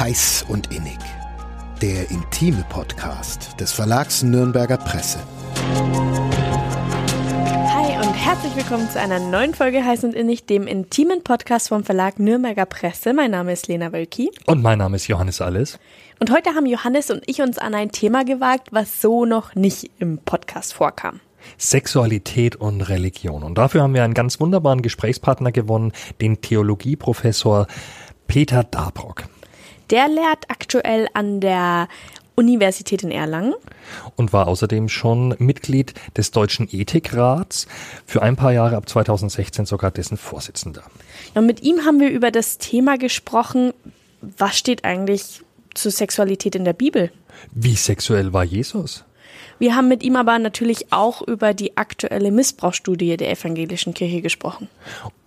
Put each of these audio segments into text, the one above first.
Heiß und Innig. Der intime Podcast des Verlags Nürnberger Presse. Hi und herzlich willkommen zu einer neuen Folge Heiß und Innig, dem intimen Podcast vom Verlag Nürnberger Presse. Mein Name ist Lena Wölki. Und mein Name ist Johannes Alles. Und heute haben Johannes und ich uns an ein Thema gewagt, was so noch nicht im Podcast vorkam. Sexualität und Religion. Und dafür haben wir einen ganz wunderbaren Gesprächspartner gewonnen, den Theologieprofessor Peter Dabrock. Der lehrt aktuell an der Universität in Erlangen. Und war außerdem schon Mitglied des Deutschen Ethikrats, für ein paar Jahre ab 2016 sogar dessen Vorsitzender. Und mit ihm haben wir über das Thema gesprochen, was steht eigentlich zur Sexualität in der Bibel? Wie sexuell war Jesus? Wir haben mit ihm aber natürlich auch über die aktuelle Missbrauchsstudie der evangelischen Kirche gesprochen.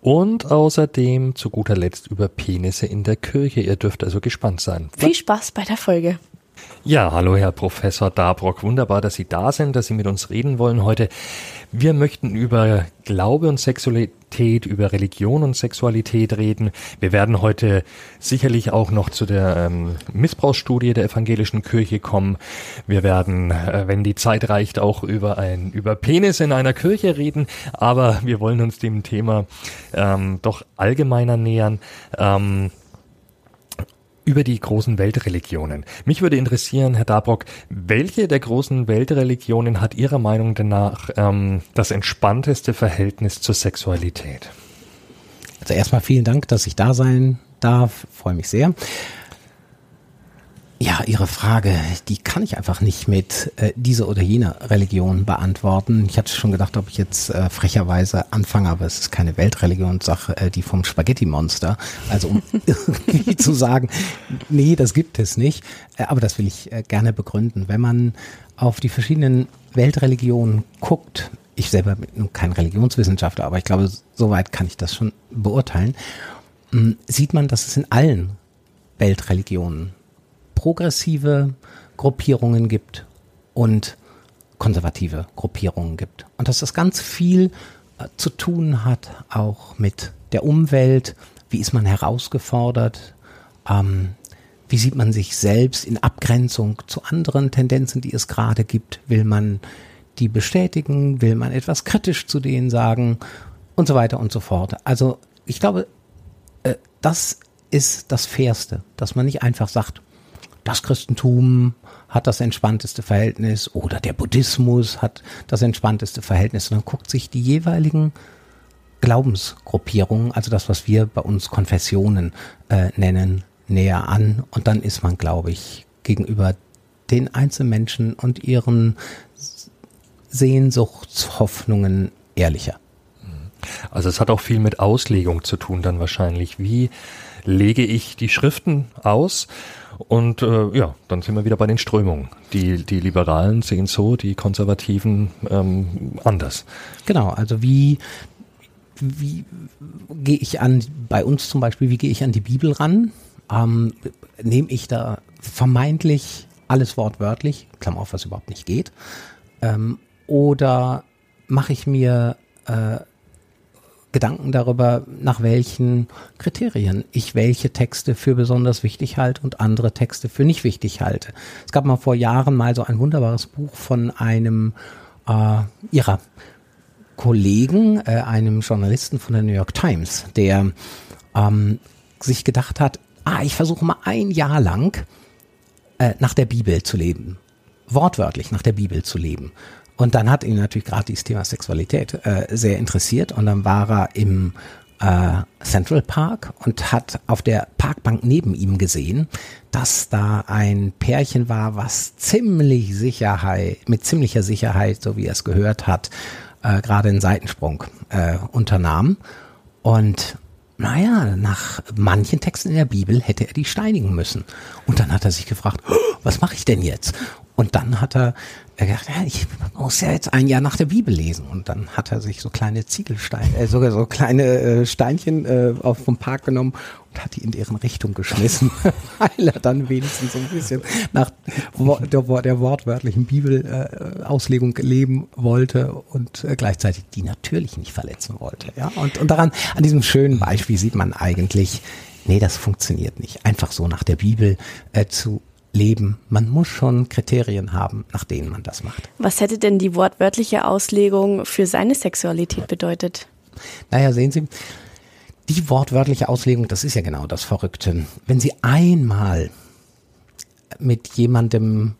Und außerdem zu guter Letzt über Penisse in der Kirche. Ihr dürft also gespannt sein. Viel Spaß bei der Folge. Ja, hallo Herr Professor Dabrock. Wunderbar, dass Sie da sind, dass Sie mit uns reden wollen heute. Wir möchten über Glaube und Sexualität, über Religion und Sexualität reden. Wir werden heute sicherlich auch noch zu der ähm, Missbrauchsstudie der evangelischen Kirche kommen. Wir werden, äh, wenn die Zeit reicht, auch über ein über Penis in einer Kirche reden. Aber wir wollen uns dem Thema ähm, doch allgemeiner nähern. Ähm, über die großen Weltreligionen. Mich würde interessieren, Herr Dabrock, welche der großen Weltreligionen hat Ihrer Meinung nach ähm, das entspannteste Verhältnis zur Sexualität? Also erstmal vielen Dank, dass ich da sein darf. Freue mich sehr. Ja, Ihre Frage, die kann ich einfach nicht mit äh, dieser oder jener Religion beantworten. Ich hatte schon gedacht, ob ich jetzt äh, frecherweise anfange, aber es ist keine Weltreligionssache, äh, die vom Spaghetti-Monster. Also um irgendwie zu sagen, nee, das gibt es nicht. Äh, aber das will ich äh, gerne begründen. Wenn man auf die verschiedenen Weltreligionen guckt, ich selber bin kein Religionswissenschaftler, aber ich glaube, soweit kann ich das schon beurteilen, mh, hm, sieht man, dass es in allen Weltreligionen progressive Gruppierungen gibt und konservative Gruppierungen gibt. Und dass das ganz viel äh, zu tun hat, auch mit der Umwelt. Wie ist man herausgefordert? Ähm, wie sieht man sich selbst in Abgrenzung zu anderen Tendenzen, die es gerade gibt? Will man die bestätigen? Will man etwas kritisch zu denen sagen? Und so weiter und so fort. Also ich glaube, äh, das ist das Fairste, dass man nicht einfach sagt, das Christentum hat das entspannteste Verhältnis oder der Buddhismus hat das entspannteste Verhältnis. Und dann guckt sich die jeweiligen Glaubensgruppierungen, also das, was wir bei uns Konfessionen äh, nennen, näher an. Und dann ist man, glaube ich, gegenüber den Einzelmenschen und ihren Sehnsuchtshoffnungen ehrlicher. Also es hat auch viel mit Auslegung zu tun dann wahrscheinlich. Wie lege ich die Schriften aus? Und äh, ja, dann sind wir wieder bei den Strömungen. Die, die Liberalen sehen so, die Konservativen ähm, anders. Genau, also wie, wie gehe ich an, bei uns zum Beispiel, wie gehe ich an die Bibel ran? Ähm, Nehme ich da vermeintlich alles wortwörtlich, Klammer auf, was überhaupt nicht geht? Ähm, oder mache ich mir äh, Gedanken darüber, nach welchen Kriterien ich welche Texte für besonders wichtig halte und andere Texte für nicht wichtig halte. Es gab mal vor Jahren mal so ein wunderbares Buch von einem äh, ihrer Kollegen, äh, einem Journalisten von der New York Times, der ähm, sich gedacht hat, ah, ich versuche mal ein Jahr lang äh, nach der Bibel zu leben. Wortwörtlich nach der Bibel zu leben. Und dann hat ihn natürlich gerade dieses Thema Sexualität äh, sehr interessiert und dann war er im äh, Central Park und hat auf der Parkbank neben ihm gesehen, dass da ein Pärchen war, was ziemlich Sicherheit, mit ziemlicher Sicherheit, so wie er es gehört hat, äh, gerade einen Seitensprung äh, unternahm. Und naja, nach manchen Texten in der Bibel hätte er die steinigen müssen. Und dann hat er sich gefragt, was mache ich denn jetzt? Und dann hat er gedacht, ja, ich muss ja jetzt ein Jahr nach der Bibel lesen. Und dann hat er sich so kleine Ziegelsteine, äh, sogar so kleine äh, Steinchen äh, auf vom Park genommen und hat die in deren Richtung geschmissen, weil er dann wenigstens so ein bisschen nach der, der wortwörtlichen Bibelauslegung äh, leben wollte und äh, gleichzeitig die natürlich nicht verletzen wollte. Ja, und, und daran, an diesem schönen Beispiel sieht man eigentlich, Nee, das funktioniert nicht. Einfach so nach der Bibel äh, zu leben. Man muss schon Kriterien haben, nach denen man das macht. Was hätte denn die wortwörtliche Auslegung für seine Sexualität bedeutet? Naja, sehen Sie, die wortwörtliche Auslegung, das ist ja genau das Verrückte. Wenn Sie einmal mit jemandem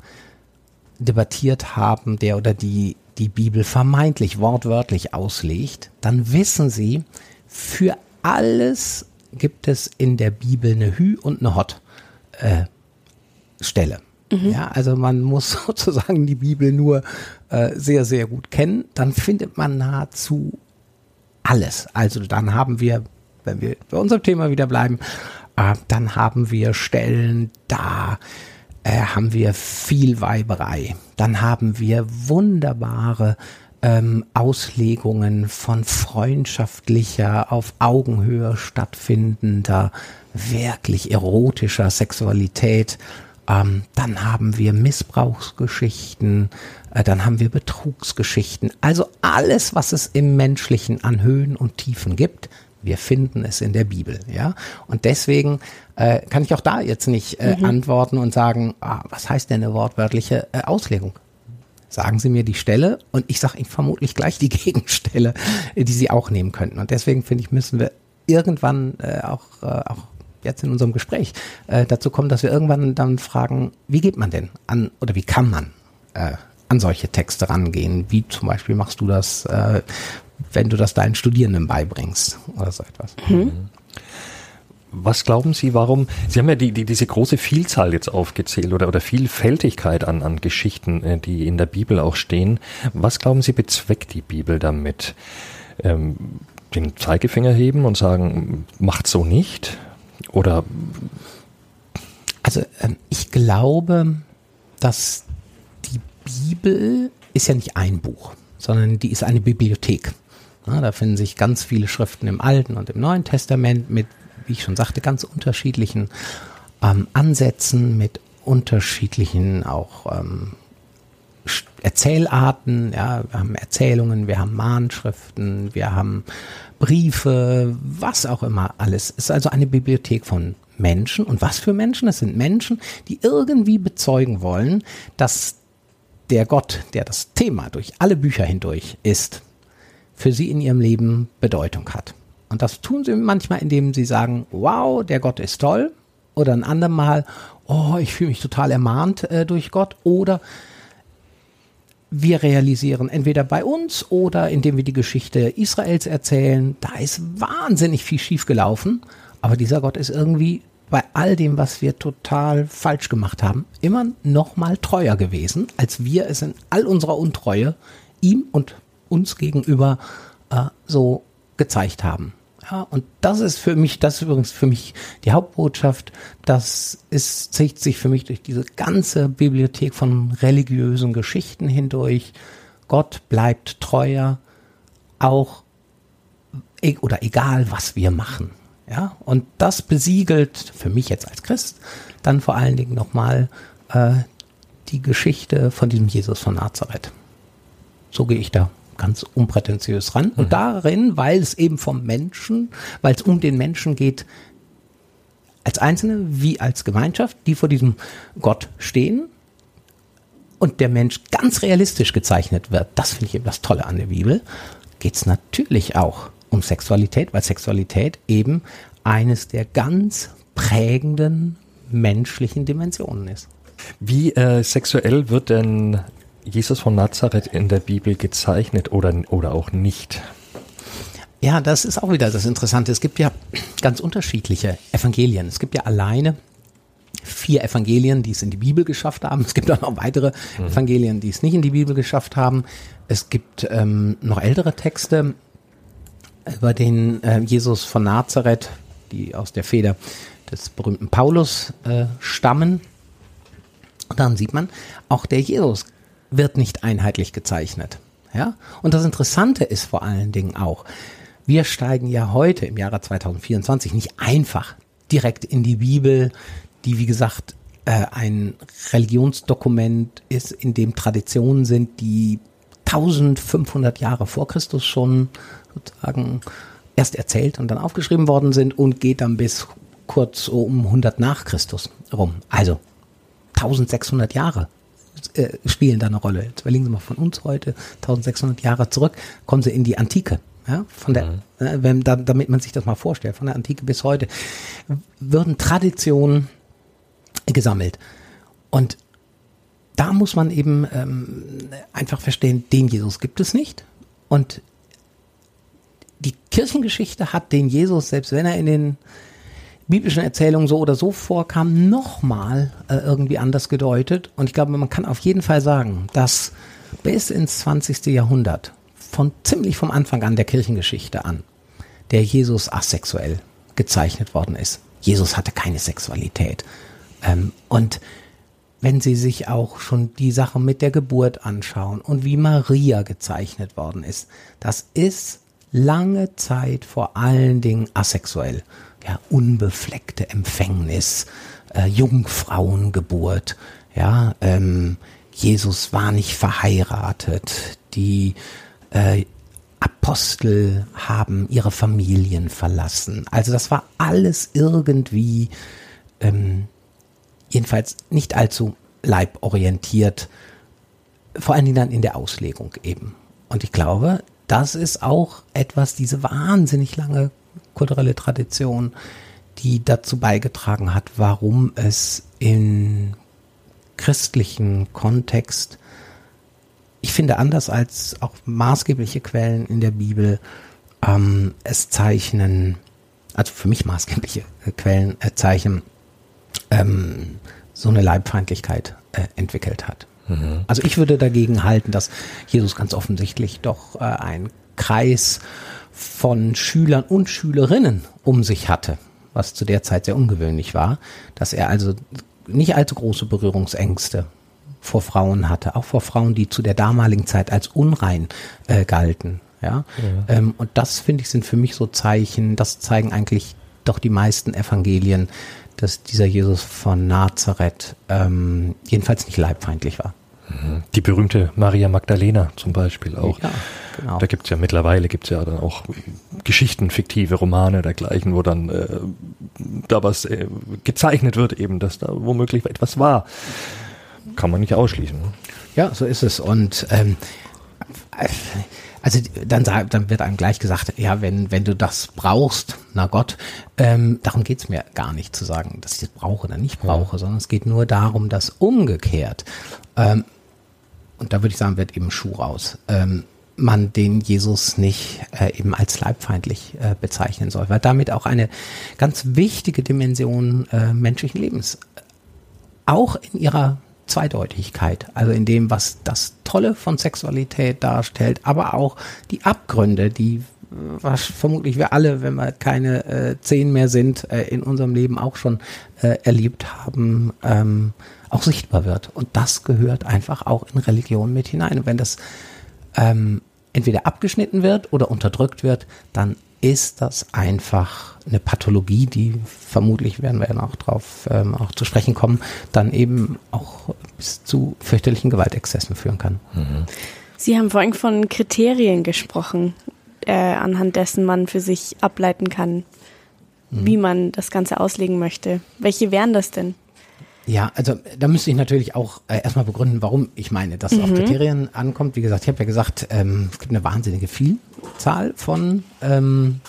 debattiert haben, der oder die die Bibel vermeintlich wortwörtlich auslegt, dann wissen Sie, für alles gibt es in der Bibel eine Hü und eine Hot äh, Stelle. Mhm. Ja, also man muss sozusagen die Bibel nur äh, sehr, sehr gut kennen, dann findet man nahezu alles. Also dann haben wir, wenn wir bei unserem Thema wieder bleiben, äh, dann haben wir Stellen, da äh, haben wir viel Weiberei. Dann haben wir wunderbare ähm, Auslegungen von freundschaftlicher, auf Augenhöhe stattfindender, wirklich erotischer Sexualität. Ähm, dann haben wir Missbrauchsgeschichten, äh, dann haben wir Betrugsgeschichten. Also alles, was es im Menschlichen an Höhen und Tiefen gibt, wir finden es in der Bibel, ja. Und deswegen äh, kann ich auch da jetzt nicht äh, mhm. antworten und sagen, ah, was heißt denn eine wortwörtliche äh, Auslegung? Sagen Sie mir die Stelle und ich sage Ihnen vermutlich gleich die Gegenstelle, äh, die Sie auch nehmen könnten. Und deswegen finde ich, müssen wir irgendwann äh, auch, äh, auch jetzt in unserem Gespräch äh, dazu kommen, dass wir irgendwann dann fragen, wie geht man denn an oder wie kann man äh, an solche Texte rangehen? Wie zum Beispiel machst du das, äh, wenn du das deinen Studierenden beibringst oder so etwas? Mhm. Was glauben Sie, warum? Sie haben ja die, die, diese große Vielzahl jetzt aufgezählt oder, oder Vielfältigkeit an, an Geschichten, äh, die in der Bibel auch stehen. Was glauben Sie, bezweckt die Bibel damit? Ähm, den Zeigefinger heben und sagen, macht so nicht? Oder? Also, ähm, ich glaube, dass die Bibel ist ja nicht ein Buch, sondern die ist eine Bibliothek. Da finden sich ganz viele Schriften im Alten und im Neuen Testament mit wie ich schon sagte, ganz unterschiedlichen ähm, Ansätzen, mit unterschiedlichen auch ähm, Erzählarten. Ja, wir haben Erzählungen, wir haben Mahnschriften, wir haben Briefe, was auch immer alles. Es ist also eine Bibliothek von Menschen. Und was für Menschen? Es sind Menschen, die irgendwie bezeugen wollen, dass der Gott, der das Thema durch alle Bücher hindurch ist, für sie in ihrem Leben Bedeutung hat. Und das tun sie manchmal, indem sie sagen, wow, der Gott ist toll. Oder ein andermal, oh, ich fühle mich total ermahnt äh, durch Gott. Oder wir realisieren entweder bei uns oder indem wir die Geschichte Israels erzählen, da ist wahnsinnig viel schiefgelaufen. Aber dieser Gott ist irgendwie bei all dem, was wir total falsch gemacht haben, immer noch mal treuer gewesen, als wir es in all unserer Untreue ihm und uns gegenüber äh, so gezeigt haben. Ja, und das ist für mich, das ist übrigens für mich die Hauptbotschaft. Das ist, zieht sich für mich durch diese ganze Bibliothek von religiösen Geschichten hindurch. Gott bleibt treuer, auch e, oder egal, was wir machen. Ja, und das besiegelt für mich jetzt als Christ dann vor allen Dingen nochmal äh, die Geschichte von diesem Jesus von Nazareth. So gehe ich da ganz unprätentiös ran. Und mhm. darin, weil es eben vom Menschen, weil es um den Menschen geht, als Einzelne wie als Gemeinschaft, die vor diesem Gott stehen und der Mensch ganz realistisch gezeichnet wird, das finde ich eben das Tolle an der Bibel, geht es natürlich auch um Sexualität, weil Sexualität eben eines der ganz prägenden menschlichen Dimensionen ist. Wie äh, sexuell wird denn Jesus von Nazareth in der Bibel gezeichnet oder, oder auch nicht? Ja, das ist auch wieder das Interessante. Es gibt ja ganz unterschiedliche Evangelien. Es gibt ja alleine vier Evangelien, die es in die Bibel geschafft haben. Es gibt auch noch weitere mhm. Evangelien, die es nicht in die Bibel geschafft haben. Es gibt ähm, noch ältere Texte, über den äh, Jesus von Nazareth, die aus der Feder des berühmten Paulus äh, stammen. Und dann sieht man, auch der Jesus wird nicht einheitlich gezeichnet. Ja? Und das Interessante ist vor allen Dingen auch, wir steigen ja heute im Jahre 2024 nicht einfach direkt in die Bibel, die wie gesagt äh, ein Religionsdokument ist, in dem Traditionen sind, die 1500 Jahre vor Christus schon sozusagen erst erzählt und dann aufgeschrieben worden sind und geht dann bis kurz um 100 nach Christus rum. Also 1600 Jahre äh, spielen da eine Rolle. Jetzt überlegen Sie mal von uns heute 1600 Jahre zurück, kommen Sie in die Antike. Ja, von der, mhm. äh, wenn, da, damit man sich das mal vorstellt, von der Antike bis heute, würden Traditionen gesammelt. Und da muss man eben ähm, einfach verstehen, den Jesus gibt es nicht. Und die Kirchengeschichte hat den Jesus, selbst wenn er in den biblischen Erzählungen so oder so vorkam, nochmal äh, irgendwie anders gedeutet. Und ich glaube, man kann auf jeden Fall sagen, dass bis ins 20. Jahrhundert, von ziemlich vom Anfang an der Kirchengeschichte an, der Jesus asexuell gezeichnet worden ist. Jesus hatte keine Sexualität. Ähm, und wenn Sie sich auch schon die Sache mit der Geburt anschauen und wie Maria gezeichnet worden ist, das ist lange Zeit vor allen Dingen asexuell. Ja, unbefleckte Empfängnis, äh, Jungfrauengeburt, ja, ähm, Jesus war nicht verheiratet, die äh, Apostel haben ihre Familien verlassen. Also das war alles irgendwie ähm, jedenfalls nicht allzu leiborientiert, vor allen Dingen dann in der Auslegung eben. Und ich glaube, das ist auch etwas, diese wahnsinnig lange kulturelle Tradition, die dazu beigetragen hat, warum es im christlichen Kontext, ich finde anders als auch maßgebliche Quellen in der Bibel, ähm, es zeichnen, also für mich maßgebliche Quellen äh, zeichnen, ähm, so eine Leibfeindlichkeit äh, entwickelt hat. Mhm. Also ich würde dagegen halten, dass Jesus ganz offensichtlich doch äh, einen Kreis von Schülern und Schülerinnen um sich hatte, was zu der Zeit sehr ungewöhnlich war, dass er also nicht allzu große Berührungsängste vor Frauen hatte, auch vor Frauen, die zu der damaligen Zeit als unrein äh, galten. Ja, ja. Ähm, und das finde ich sind für mich so Zeichen, das zeigen eigentlich doch die meisten Evangelien, dass dieser Jesus von Nazareth ähm, jedenfalls nicht leibfeindlich war. Die berühmte Maria Magdalena zum Beispiel auch. Ja, genau. Da gibt's ja mittlerweile gibt's ja dann auch Geschichten, fiktive Romane dergleichen, wo dann äh, da was äh, gezeichnet wird, eben, dass da womöglich etwas war. Kann man nicht ausschließen. Ja, so ist es. Und ähm, also dann, dann wird einem gleich gesagt, ja, wenn, wenn du das brauchst, na Gott, ähm, darum geht's mir gar nicht zu sagen, dass ich das brauche oder nicht brauche, ja. sondern es geht nur darum, dass umgekehrt, ähm, und da würde ich sagen, wird eben Schuh raus, ähm, man den Jesus nicht äh, eben als leibfeindlich äh, bezeichnen soll, weil damit auch eine ganz wichtige Dimension äh, menschlichen Lebens auch in ihrer Zweideutigkeit, also in dem, was das Tolle von Sexualität darstellt, aber auch die Abgründe, die was vermutlich wir alle, wenn wir keine äh, zehn mehr sind, äh, in unserem Leben auch schon äh, erlebt haben, ähm, auch sichtbar wird. Und das gehört einfach auch in Religion mit hinein. Und wenn das ähm, entweder abgeschnitten wird oder unterdrückt wird, dann ist das einfach eine Pathologie, die vermutlich, werden wir ja noch drauf ähm, auch zu sprechen kommen, dann eben auch bis zu fürchterlichen Gewaltexzessen führen kann. Mhm. Sie haben vorhin von Kriterien gesprochen, äh, anhand dessen man für sich ableiten kann, mhm. wie man das Ganze auslegen möchte. Welche wären das denn? Ja, also da müsste ich natürlich auch äh, erstmal begründen, warum ich meine, dass es auf mhm. Kriterien ankommt. Wie gesagt, ich habe ja gesagt, ähm, es gibt eine wahnsinnige Vielzahl von ähm,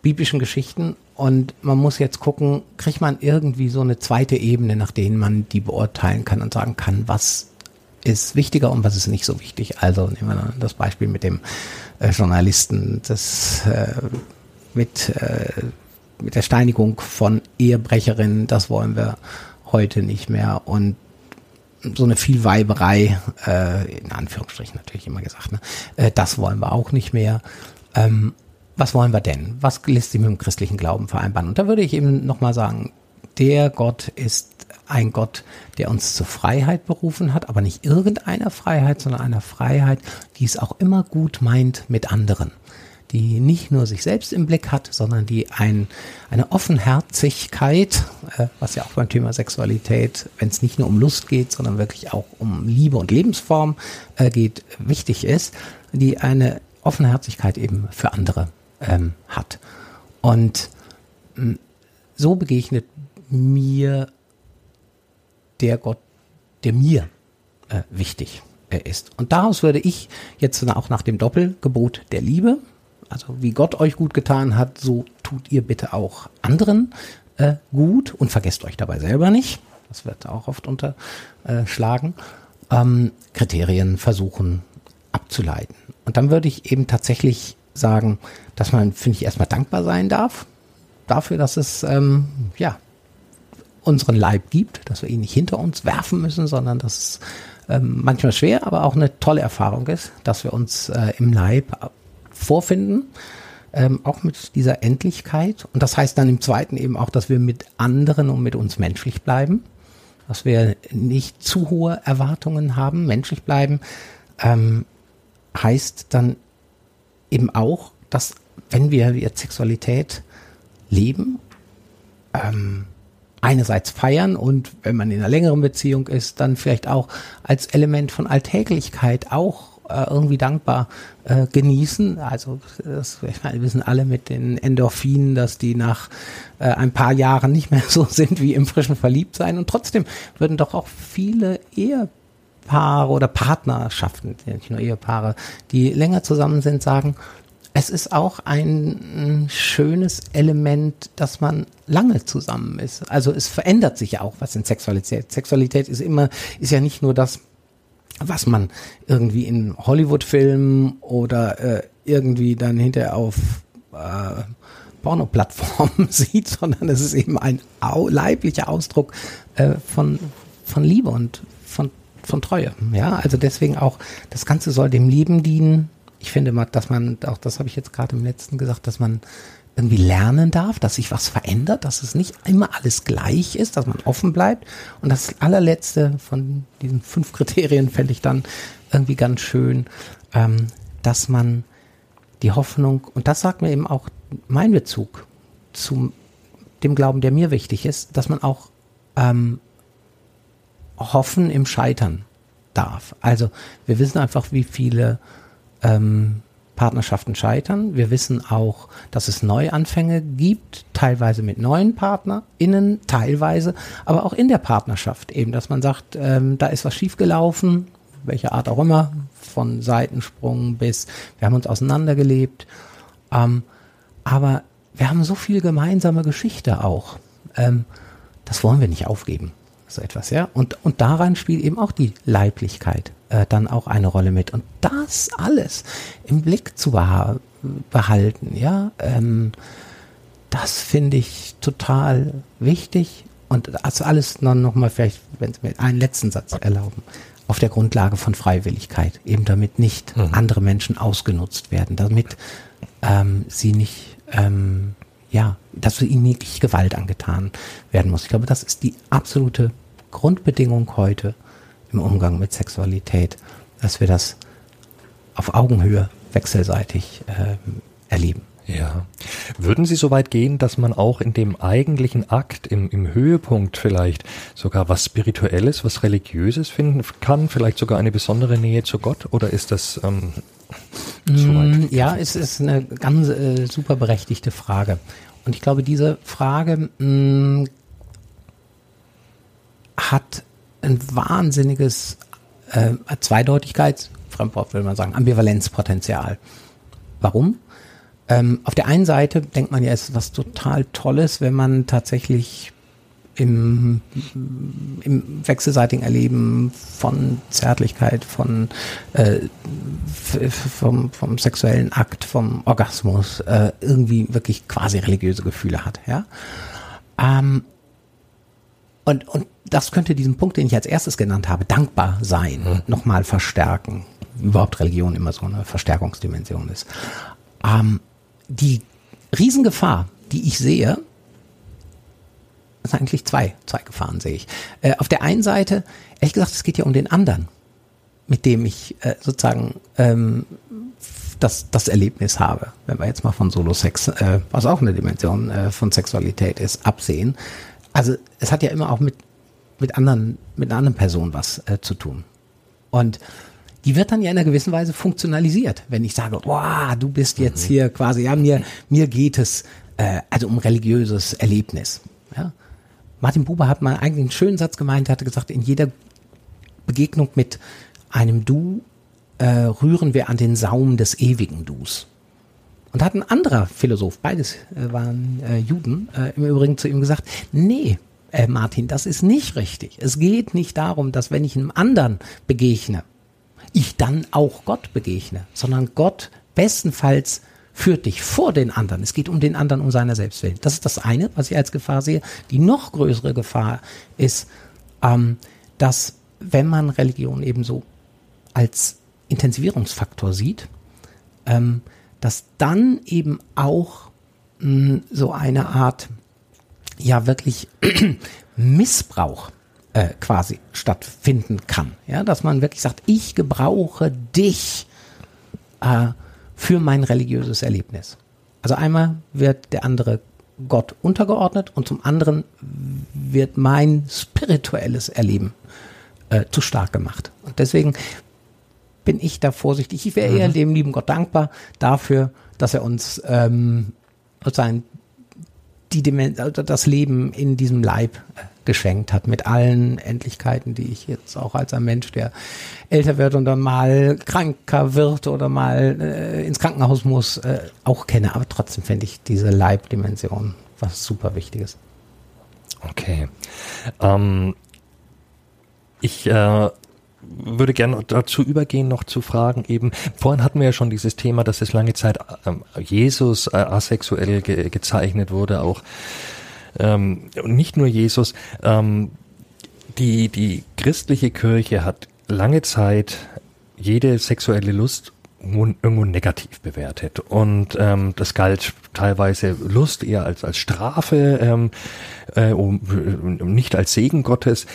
biblischen Geschichten und man muss jetzt gucken, kriegt man irgendwie so eine zweite Ebene, nach denen man die beurteilen kann und sagen kann, was ist wichtiger und was ist nicht so wichtig. Also nehmen wir das Beispiel mit dem äh, Journalisten, das äh, mit, äh, mit der Steinigung von Ehebrecherinnen, das wollen wir heute nicht mehr und so eine Vielweiberei, äh, in Anführungsstrichen natürlich immer gesagt, ne? äh, das wollen wir auch nicht mehr. Ähm, was wollen wir denn? Was lässt sich mit dem christlichen Glauben vereinbaren? Und da würde ich eben nochmal sagen, der Gott ist ein Gott, der uns zur Freiheit berufen hat, aber nicht irgendeiner Freiheit, sondern einer Freiheit, die es auch immer gut meint mit anderen die nicht nur sich selbst im Blick hat, sondern die ein, eine Offenherzigkeit, äh, was ja auch beim Thema Sexualität, wenn es nicht nur um Lust geht, sondern wirklich auch um Liebe und Lebensform äh, geht, wichtig ist, die eine Offenherzigkeit eben für andere ähm, hat. Und mh, so begegnet mir der Gott, der mir äh, wichtig äh, ist. Und daraus würde ich jetzt auch nach dem Doppelgebot der Liebe, also wie Gott euch gut getan hat, so tut ihr bitte auch anderen äh, gut und vergesst euch dabei selber nicht. Das wird auch oft unterschlagen. Ähm, Kriterien versuchen abzuleiten. Und dann würde ich eben tatsächlich sagen, dass man, finde ich, erstmal dankbar sein darf dafür, dass es ähm, ja unseren Leib gibt, dass wir ihn nicht hinter uns werfen müssen, sondern dass es ähm, manchmal schwer, aber auch eine tolle Erfahrung ist, dass wir uns äh, im Leib vorfinden, ähm, auch mit dieser Endlichkeit. Und das heißt dann im zweiten eben auch, dass wir mit anderen und mit uns menschlich bleiben, dass wir nicht zu hohe Erwartungen haben, menschlich bleiben, ähm, heißt dann eben auch, dass wenn wir jetzt Sexualität leben, ähm, einerseits feiern und wenn man in einer längeren Beziehung ist, dann vielleicht auch als Element von Alltäglichkeit auch äh, irgendwie dankbar äh, genießen. Also das, ich meine, wir wissen alle mit den Endorphinen, dass die nach äh, ein paar Jahren nicht mehr so sind wie im frischen Verliebtsein und trotzdem würden doch auch viele Ehepaare oder Partnerschaften, nicht nur Ehepaare, die länger zusammen sind, sagen, es ist auch ein schönes Element, dass man lange zusammen ist. Also es verändert sich ja auch was in Sexualität. Sexualität ist immer, ist ja nicht nur das, was man irgendwie in Hollywood-Filmen oder äh, irgendwie dann hinterher auf äh, Porno-Plattformen sieht, sondern es ist eben ein au leiblicher Ausdruck äh, von, von Liebe und von, von Treue. Ja, also deswegen auch, das Ganze soll dem Leben dienen, ich finde mal, dass man, auch das habe ich jetzt gerade im letzten gesagt, dass man irgendwie lernen darf, dass sich was verändert, dass es nicht immer alles gleich ist, dass man offen bleibt. Und das allerletzte von diesen fünf Kriterien fände ich dann irgendwie ganz schön, ähm, dass man die Hoffnung, und das sagt mir eben auch mein Bezug zu dem Glauben, der mir wichtig ist, dass man auch ähm, hoffen im Scheitern darf. Also wir wissen einfach, wie viele ähm, Partnerschaften scheitern. Wir wissen auch, dass es Neuanfänge gibt, teilweise mit neuen PartnerInnen, teilweise, aber auch in der Partnerschaft eben, dass man sagt, ähm, da ist was schiefgelaufen, welche Art auch immer, von Seitensprung bis wir haben uns auseinandergelebt. Ähm, aber wir haben so viel gemeinsame Geschichte auch. Ähm, das wollen wir nicht aufgeben. So etwas, ja. Und, und daran spielt eben auch die Leiblichkeit äh, dann auch eine Rolle mit. Und das alles im Blick zu beha behalten, ja, ähm, das finde ich total wichtig. Und das alles dann nochmal vielleicht, wenn Sie mir einen letzten Satz erlauben, auf der Grundlage von Freiwilligkeit, eben damit nicht mhm. andere Menschen ausgenutzt werden, damit ähm, sie nicht, ähm, ja, dass ihnen nicht Gewalt angetan werden muss. Ich glaube, das ist die absolute Grundbedingung heute im Umgang mit Sexualität, dass wir das auf Augenhöhe wechselseitig äh, erleben. Ja. Würden Sie so weit gehen, dass man auch in dem eigentlichen Akt, im, im Höhepunkt vielleicht sogar was Spirituelles, was Religiöses finden kann, vielleicht sogar eine besondere Nähe zu Gott? Oder ist das ähm, zu weit? Mm, ja, es ist eine ganz äh, super berechtigte Frage. Und ich glaube, diese Frage mh, mm, hat ein wahnsinniges äh, Zweideutigkeit, Fremdwort will man sagen, Ambivalenzpotenzial. Warum? Ähm, auf der einen Seite denkt man ja, es ist was total Tolles, wenn man tatsächlich im, im wechselseitigen Erleben von Zärtlichkeit, von äh, vom, vom sexuellen Akt, vom Orgasmus äh, irgendwie wirklich quasi religiöse Gefühle hat. Ja, ähm, und, und das könnte diesen Punkt, den ich als erstes genannt habe, dankbar sein, mhm. nochmal verstärken. Überhaupt Religion immer so eine Verstärkungsdimension ist. Ähm, die Riesengefahr, die ich sehe, sind eigentlich zwei, zwei Gefahren sehe ich. Äh, auf der einen Seite, ehrlich gesagt, es geht ja um den anderen, mit dem ich äh, sozusagen ähm, das, das Erlebnis habe. Wenn wir jetzt mal von Solo-Sex, äh, was auch eine Dimension äh, von Sexualität ist, absehen. Also es hat ja immer auch mit, mit anderen, mit einer anderen Person was äh, zu tun. Und die wird dann ja in einer gewissen Weise funktionalisiert. Wenn ich sage, wow, du bist jetzt mhm. hier quasi, ja, mir, mir geht es äh, also um religiöses Erlebnis. Ja? Martin Buber hat mal eigentlich einen schönen Satz gemeint, er hatte gesagt, in jeder Begegnung mit einem Du äh, rühren wir an den Saum des ewigen Dus. Und hat ein anderer Philosoph, beides äh, waren äh, Juden, äh, im Übrigen zu ihm gesagt, nee, äh, Martin, das ist nicht richtig. Es geht nicht darum, dass wenn ich einem anderen begegne, ich dann auch Gott begegne, sondern Gott bestenfalls führt dich vor den anderen. Es geht um den anderen, um seiner selbst willen. Das ist das eine, was ich als Gefahr sehe. Die noch größere Gefahr ist, ähm, dass wenn man Religion ebenso als Intensivierungsfaktor sieht, ähm, dass dann eben auch mh, so eine Art, ja wirklich Missbrauch äh, quasi stattfinden kann. Ja, dass man wirklich sagt, ich gebrauche dich äh, für mein religiöses Erlebnis. Also einmal wird der andere Gott untergeordnet und zum anderen wird mein spirituelles Erleben äh, zu stark gemacht. Und deswegen bin ich da vorsichtig. Ich wäre eher mhm. dem lieben Gott dankbar dafür, dass er uns ähm, sein die Dimen also das Leben in diesem Leib äh, geschenkt hat, mit allen Endlichkeiten, die ich jetzt auch als ein Mensch, der älter wird und dann mal kranker wird oder mal äh, ins Krankenhaus muss, äh, auch kenne. Aber trotzdem fände ich diese Leibdimension was super Wichtiges. Okay. Ähm, ich äh, würde gerne dazu übergehen, noch zu fragen, eben, vorhin hatten wir ja schon dieses Thema, dass es lange Zeit ähm, Jesus äh, asexuell ge gezeichnet wurde, auch ähm, nicht nur Jesus. Ähm, die, die christliche Kirche hat lange Zeit jede sexuelle Lust irgendwo negativ bewertet. Und ähm, das galt teilweise Lust eher als, als Strafe, ähm, äh, um, nicht als Segen Gottes.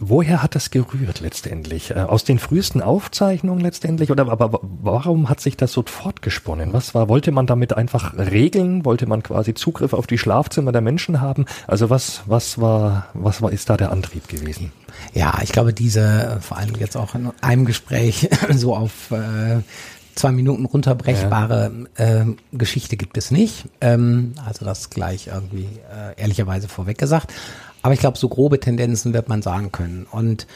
Woher hat das gerührt letztendlich? Äh, aus den frühesten Aufzeichnungen letztendlich? Oder aber warum hat sich das so fortgesponnen? Was war, wollte man damit einfach regeln? Wollte man quasi Zugriff auf die Schlafzimmer der Menschen haben? Also was, was war, was war, ist da der Antrieb gewesen? Ja, ich glaube, diese, vor allem jetzt auch in einem Gespräch so auf äh, zwei Minuten runterbrechbare ja. äh, Geschichte gibt es nicht. Ähm, also das gleich irgendwie äh, ehrlicherweise vorweg gesagt. Aber ich glaube, so grobe Tendenzen wird man sagen können. Und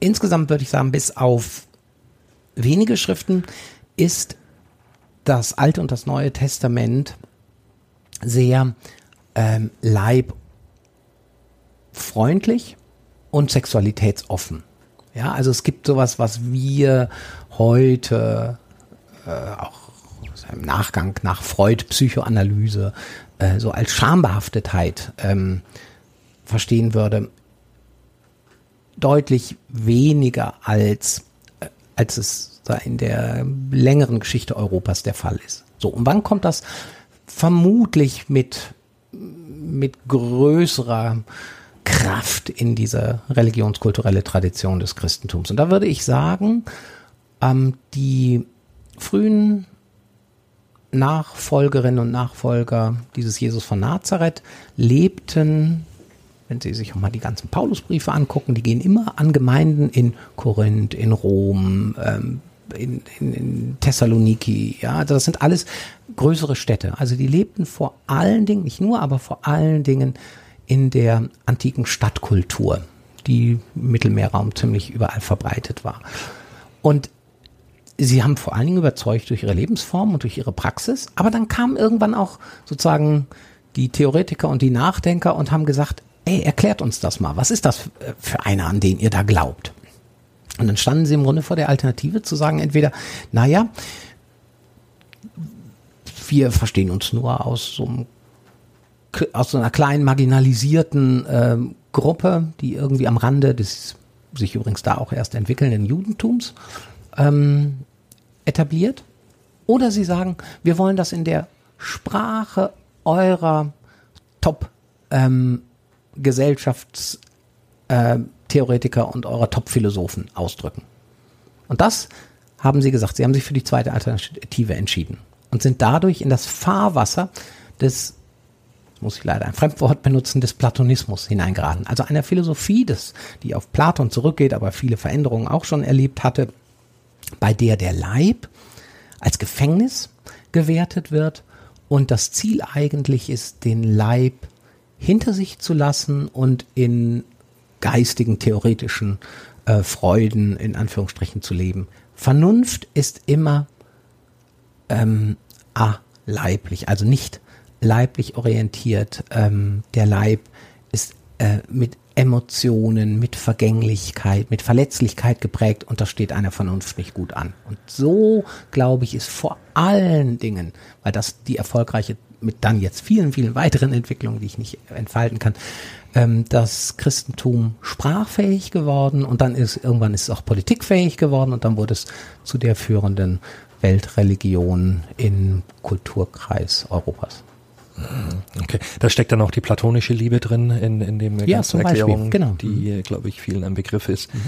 insgesamt würde ich sagen, bis auf wenige Schriften ist das Alte und das Neue Testament sehr ähm, leibfreundlich und sexualitätsoffen. Ja, also es gibt sowas, was wir heute äh, auch im Nachgang nach Freud Psychoanalyse äh, so als Schambehaftetheit ähm, verstehen würde, deutlich weniger als, äh, als es da in der längeren Geschichte Europas der Fall ist. So, und wann kommt das? Vermutlich mit, mit größerer Kraft in diese religionskulturelle Tradition des Christentums. Und da würde ich sagen, ähm, die frühen Nachfolgerinnen und Nachfolger dieses Jesus von Nazareth lebten wenn Sie sich auch mal die ganzen Paulusbriefe angucken, die gehen immer an Gemeinden in Korinth, in Rom, ähm, in, in, in Thessaloniki, ja, also das sind alles größere Städte. Also die lebten vor allen Dingen, nicht nur, aber vor allen Dingen in der antiken Stadtkultur, die im Mittelmeerraum ziemlich überall verbreitet war. Und sie haben vor allen Dingen überzeugt durch ihre Lebensform und durch ihre Praxis, aber dann kamen irgendwann auch sozusagen die Theoretiker und die Nachdenker und haben gesagt, ey, erklärt uns das mal. Was ist das für einer, an den ihr da glaubt? Und dann standen sie im Grunde vor der Alternative zu sagen, entweder, naja, wir verstehen uns nur aus so, einem, aus so einer kleinen marginalisierten äh, Gruppe, die irgendwie am Rande des sich übrigens da auch erst entwickelnden Judentums ähm, etabliert. Oder sie sagen, wir wollen das in der Sprache eurer Top ähm, Gesellschaftstheoretiker und eurer Top-Philosophen ausdrücken. Und das haben sie gesagt. Sie haben sich für die zweite Alternative entschieden und sind dadurch in das Fahrwasser des, muss ich leider ein Fremdwort benutzen, des Platonismus hineingeraten. Also einer Philosophie, des, die auf Platon zurückgeht, aber viele Veränderungen auch schon erlebt hatte, bei der der Leib als Gefängnis gewertet wird und das Ziel eigentlich ist, den Leib hinter sich zu lassen und in geistigen, theoretischen äh, Freuden in Anführungsstrichen zu leben. Vernunft ist immer ähm, leiblich, also nicht leiblich orientiert. Ähm, der Leib ist äh, mit Emotionen, mit Vergänglichkeit, mit Verletzlichkeit geprägt und das steht einer Vernunft nicht gut an. Und so, glaube ich, ist vor allen Dingen, weil das die erfolgreiche, mit dann jetzt vielen, vielen weiteren Entwicklungen, die ich nicht entfalten kann, ähm, das Christentum sprachfähig geworden und dann ist irgendwann ist es auch politikfähig geworden und dann wurde es zu der führenden Weltreligion im Kulturkreis Europas. Okay, da steckt dann auch die platonische Liebe drin in, in dem ja, ganzen Erklärung, genau. die, mhm. glaube ich, vielen ein Begriff ist. Mhm.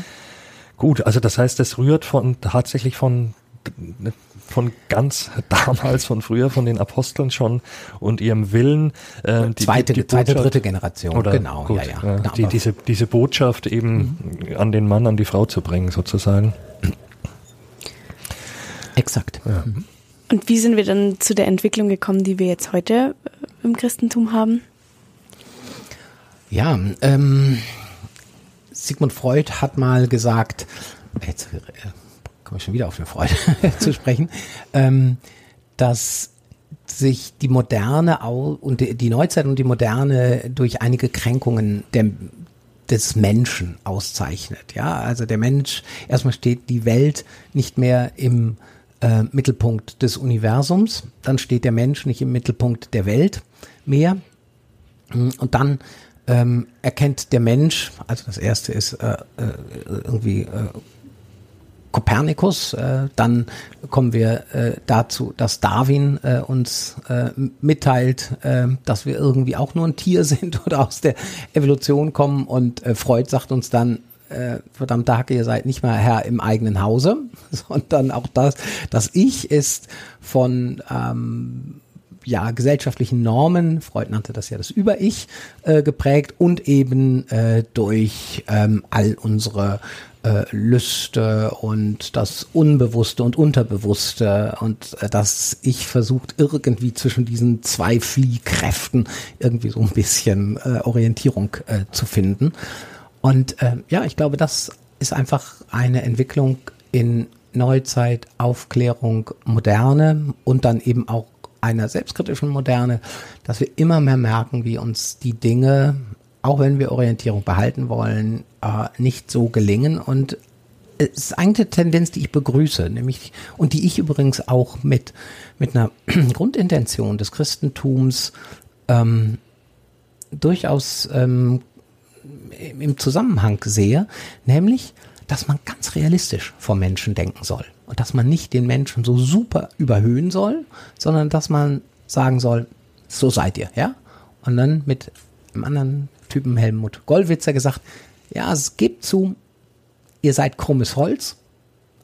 Gut, also das heißt, das rührt von tatsächlich von von ganz damals, von früher, von den Aposteln schon und ihrem Willen. Äh, die, zweite, die, die zweite, dritte Generation, oder, genau, gut, ja, ja, genau. Die, diese, diese Botschaft eben mhm. an den Mann, an die Frau zu bringen, sozusagen. Exakt. Ja. Mhm. Und wie sind wir dann zu der Entwicklung gekommen, die wir jetzt heute äh, im Christentum haben? Ja, ähm, Sigmund Freud hat mal gesagt, jetzt äh, komme ich schon wieder auf eine Freude zu sprechen, ähm, dass sich die Moderne und die Neuzeit und die Moderne durch einige Kränkungen der, des Menschen auszeichnet. Ja, also der Mensch, erstmal steht die Welt nicht mehr im äh, Mittelpunkt des Universums, dann steht der Mensch nicht im Mittelpunkt der Welt mehr und dann ähm, erkennt der Mensch, also das erste ist äh, äh, irgendwie äh, Kopernikus, äh, dann kommen wir äh, dazu, dass Darwin äh, uns äh, mitteilt, äh, dass wir irgendwie auch nur ein Tier sind oder aus der Evolution kommen. Und äh, Freud sagt uns dann, äh, verdammt Hacke, ihr seid nicht mehr Herr im eigenen Hause, sondern auch das, das Ich ist von ähm, ja, gesellschaftlichen Normen, Freud nannte das ja das Über-Ich, äh, geprägt und eben äh, durch ähm, all unsere äh, Lüste und das Unbewusste und Unterbewusste und äh, das Ich versucht irgendwie zwischen diesen zwei Fliehkräften irgendwie so ein bisschen äh, Orientierung äh, zu finden. Und äh, ja, ich glaube, das ist einfach eine Entwicklung in Neuzeit, Aufklärung, Moderne und dann eben auch einer selbstkritischen Moderne, dass wir immer mehr merken, wie uns die Dinge, auch wenn wir Orientierung behalten wollen, äh, nicht so gelingen. Und es ist eine Tendenz, die ich begrüße, nämlich und die ich übrigens auch mit mit einer Grundintention des Christentums ähm, durchaus ähm, im Zusammenhang sehe, nämlich, dass man ganz realistisch vom Menschen denken soll und dass man nicht den Menschen so super überhöhen soll, sondern dass man sagen soll, so seid ihr, ja? Und dann mit einem anderen Typen Helmut Gollwitzer gesagt, ja, es gibt zu, ihr seid krummes Holz,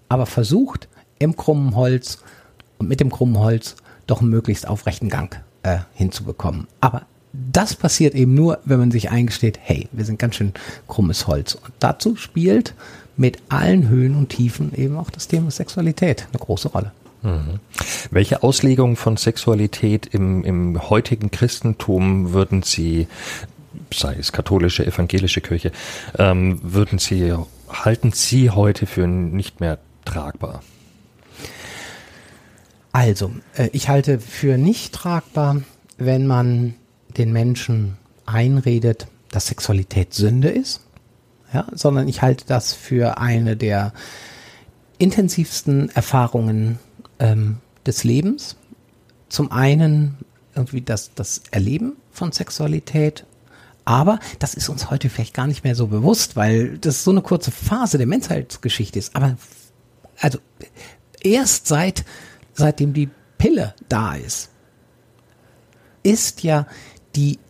aber versucht im krummen Holz und mit dem krummen Holz doch einen möglichst aufrechten Gang äh, hinzubekommen. Aber das passiert eben nur, wenn man sich eingesteht, hey, wir sind ganz schön krummes Holz. Und dazu spielt mit allen Höhen und Tiefen eben auch das Thema Sexualität eine große Rolle. Mhm. Welche Auslegung von Sexualität im, im heutigen Christentum würden Sie, sei es katholische, evangelische Kirche, ähm, würden Sie, halten Sie heute für nicht mehr tragbar? Also, äh, ich halte für nicht tragbar, wenn man den Menschen einredet, dass Sexualität Sünde ist, ja, sondern ich halte das für eine der intensivsten Erfahrungen ähm, des Lebens. Zum einen irgendwie das, das Erleben von Sexualität, aber das ist uns heute vielleicht gar nicht mehr so bewusst, weil das so eine kurze Phase der Menschheitsgeschichte ist. Aber also erst seit seitdem die Pille da ist, ist ja die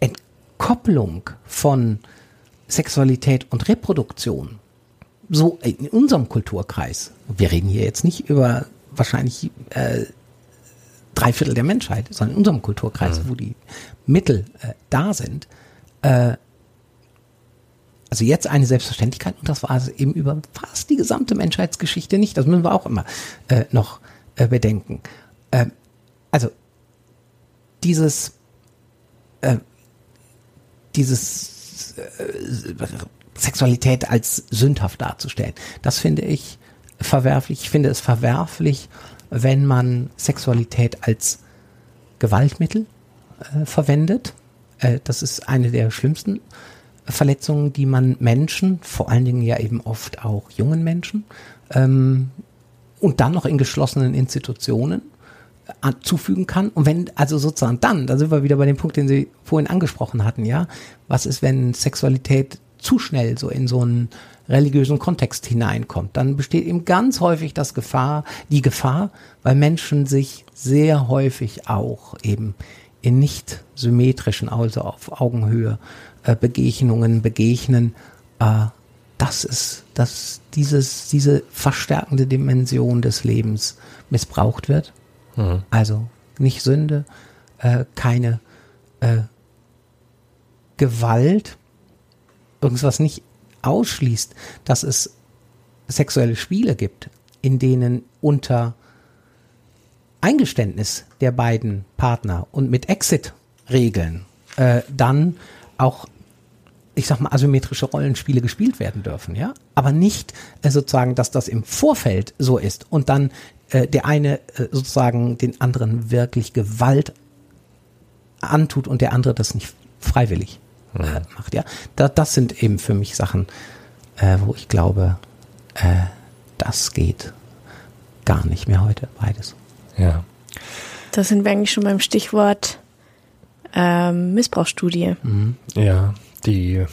Entkopplung von Sexualität und Reproduktion so in unserem Kulturkreis, wir reden hier jetzt nicht über wahrscheinlich äh, drei Viertel der Menschheit, sondern in unserem Kulturkreis, mhm. wo die Mittel äh, da sind, äh, also jetzt eine Selbstverständlichkeit und das war es eben über fast die gesamte Menschheitsgeschichte nicht. Das müssen wir auch immer äh, noch äh, bedenken. Äh, also dieses, äh, dieses äh, Sexualität als sündhaft darzustellen, das finde ich verwerflich. Ich finde es verwerflich, wenn man Sexualität als Gewaltmittel äh, verwendet. Äh, das ist eine der schlimmsten Verletzungen, die man Menschen, vor allen Dingen ja eben oft auch jungen Menschen, ähm, und dann noch in geschlossenen Institutionen äh, zufügen kann. Und wenn, also sozusagen dann, da sind wir wieder bei dem Punkt, den Sie vorhin angesprochen hatten, ja, was ist, wenn Sexualität zu schnell so in so einen religiösen Kontext hineinkommt, dann besteht eben ganz häufig das Gefahr, die Gefahr, weil Menschen sich sehr häufig auch eben in nicht symmetrischen, also auf Augenhöhe äh, Begegnungen begegnen, äh, das ist, dass dieses, diese verstärkende Dimension des Lebens missbraucht wird. Mhm. Also nicht Sünde, äh, keine äh, Gewalt, irgendwas nicht ausschließt, dass es sexuelle Spiele gibt, in denen unter Eingeständnis der beiden Partner und mit Exit-Regeln äh, dann auch ich sag mal, asymmetrische Rollenspiele gespielt werden dürfen, ja. Aber nicht äh, sozusagen, dass das im Vorfeld so ist und dann äh, der eine äh, sozusagen den anderen wirklich Gewalt antut und der andere das nicht freiwillig äh, ja. macht, ja. Da, das sind eben für mich Sachen, äh, wo ich glaube, äh, das geht gar nicht mehr heute, beides. Ja. Da sind wir eigentlich schon beim Stichwort ähm, Missbrauchsstudie. Mhm. Ja, die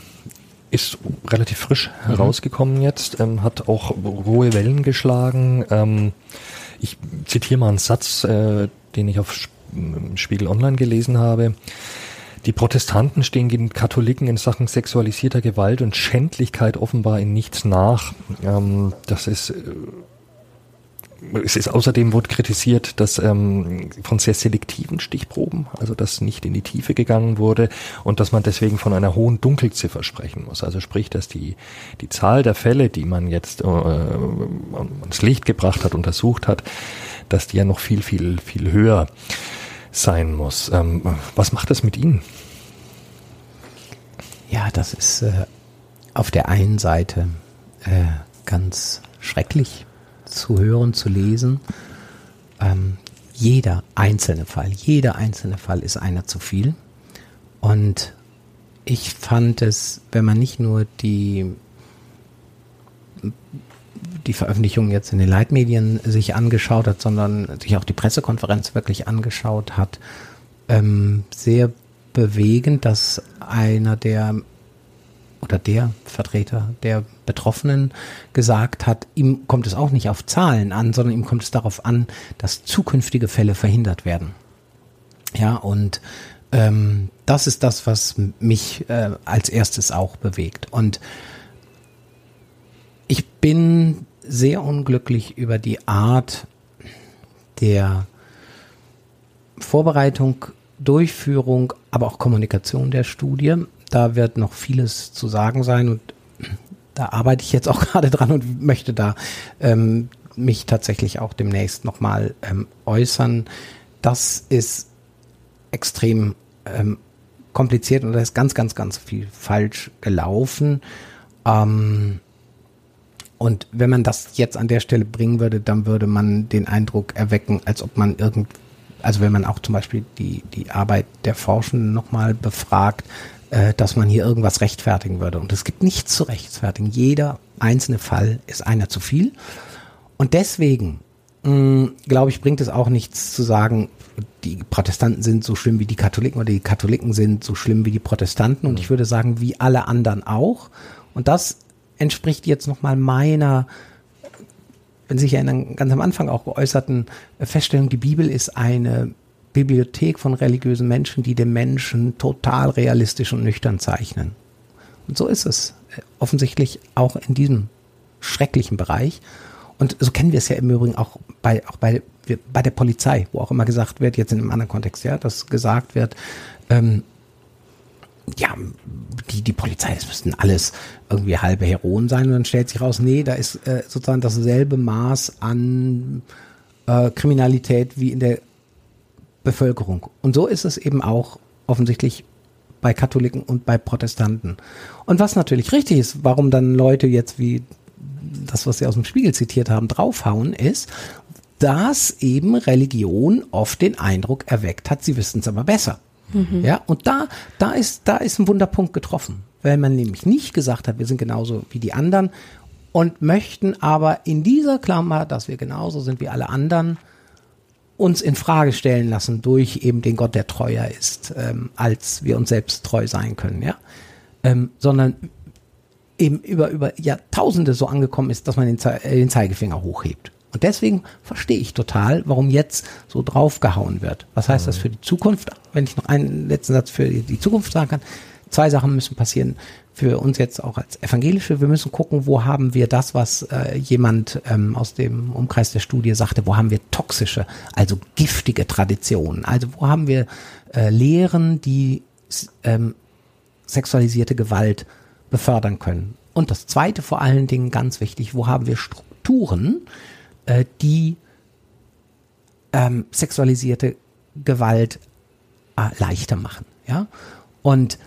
ist relativ frisch mhm. herausgekommen jetzt, ähm, hat auch hohe Wellen geschlagen. Ähm, ich zitiere mal einen Satz, äh, den ich auf Spiegel Online gelesen habe. Die Protestanten stehen den Katholiken in Sachen sexualisierter Gewalt und Schändlichkeit offenbar in nichts nach. Ähm, das ist äh, es ist außerdem wurde kritisiert, dass ähm, von sehr selektiven Stichproben, also dass nicht in die Tiefe gegangen wurde und dass man deswegen von einer hohen Dunkelziffer sprechen muss. Also sprich, dass die die Zahl der Fälle, die man jetzt äh, ans Licht gebracht hat, untersucht hat, dass die ja noch viel viel viel höher sein muss. Ähm, was macht das mit Ihnen? Ja, das ist äh, auf der einen Seite äh, ganz schrecklich zu hören, zu lesen. Ähm, jeder einzelne Fall, jeder einzelne Fall ist einer zu viel. Und ich fand es, wenn man nicht nur die, die Veröffentlichung jetzt in den Leitmedien sich angeschaut hat, sondern sich auch die Pressekonferenz wirklich angeschaut hat, ähm, sehr bewegend, dass einer der oder der Vertreter der Betroffenen gesagt hat, ihm kommt es auch nicht auf Zahlen an, sondern ihm kommt es darauf an, dass zukünftige Fälle verhindert werden. Ja, und ähm, das ist das, was mich äh, als erstes auch bewegt. Und ich bin sehr unglücklich über die Art der Vorbereitung, Durchführung, aber auch Kommunikation der Studie. Da wird noch vieles zu sagen sein und da arbeite ich jetzt auch gerade dran und möchte da ähm, mich tatsächlich auch demnächst nochmal ähm, äußern. Das ist extrem ähm, kompliziert und da ist ganz, ganz, ganz viel falsch gelaufen. Ähm, und wenn man das jetzt an der Stelle bringen würde, dann würde man den Eindruck erwecken, als ob man irgend, also wenn man auch zum Beispiel die, die Arbeit der Forschenden nochmal befragt, äh, dass man hier irgendwas rechtfertigen würde. Und es gibt nichts zu rechtfertigen. Jeder einzelne Fall ist einer zu viel. Und deswegen, glaube ich, bringt es auch nichts zu sagen, die Protestanten sind so schlimm wie die Katholiken oder die Katholiken sind so schlimm wie die Protestanten. Und ich würde sagen, wie alle anderen auch. Und das entspricht jetzt nochmal meiner, wenn Sie sich erinnern, ganz am Anfang auch geäußerten Feststellung, die Bibel ist eine Bibliothek von religiösen Menschen, die den Menschen total realistisch und nüchtern zeichnen. Und so ist es äh, offensichtlich auch in diesem schrecklichen Bereich. Und so kennen wir es ja im Übrigen auch bei, auch bei, bei der Polizei, wo auch immer gesagt wird, jetzt in einem anderen Kontext, ja, dass gesagt wird, ähm, ja, die, die Polizei, das müssten alles irgendwie halbe Heroen sein und dann stellt sich raus, nee, da ist äh, sozusagen dasselbe Maß an äh, Kriminalität wie in der Bevölkerung. Und so ist es eben auch offensichtlich bei Katholiken und bei Protestanten. Und was natürlich richtig ist, warum dann Leute jetzt wie das, was Sie aus dem Spiegel zitiert haben, draufhauen, ist, dass eben Religion oft den Eindruck erweckt hat, sie wissen es aber besser. Mhm. Ja, und da, da ist, da ist ein Wunderpunkt getroffen, weil man nämlich nicht gesagt hat, wir sind genauso wie die anderen und möchten aber in dieser Klammer, dass wir genauso sind wie alle anderen, uns in Frage stellen lassen durch eben den Gott, der treuer ist, ähm, als wir uns selbst treu sein können, ja, ähm, sondern eben über, über Jahrtausende so angekommen ist, dass man den, Ze den Zeigefinger hochhebt. Und deswegen verstehe ich total, warum jetzt so draufgehauen wird. Was heißt das für die Zukunft? Wenn ich noch einen letzten Satz für die Zukunft sagen kann. Zwei Sachen müssen passieren für uns jetzt auch als Evangelische. Wir müssen gucken, wo haben wir das, was äh, jemand ähm, aus dem Umkreis der Studie sagte, wo haben wir toxische, also giftige Traditionen. Also wo haben wir äh, Lehren, die ähm, sexualisierte Gewalt befördern können. Und das Zweite vor allen Dingen ganz wichtig, wo haben wir Strukturen, äh, die ähm, sexualisierte Gewalt äh, leichter machen. Ja? Und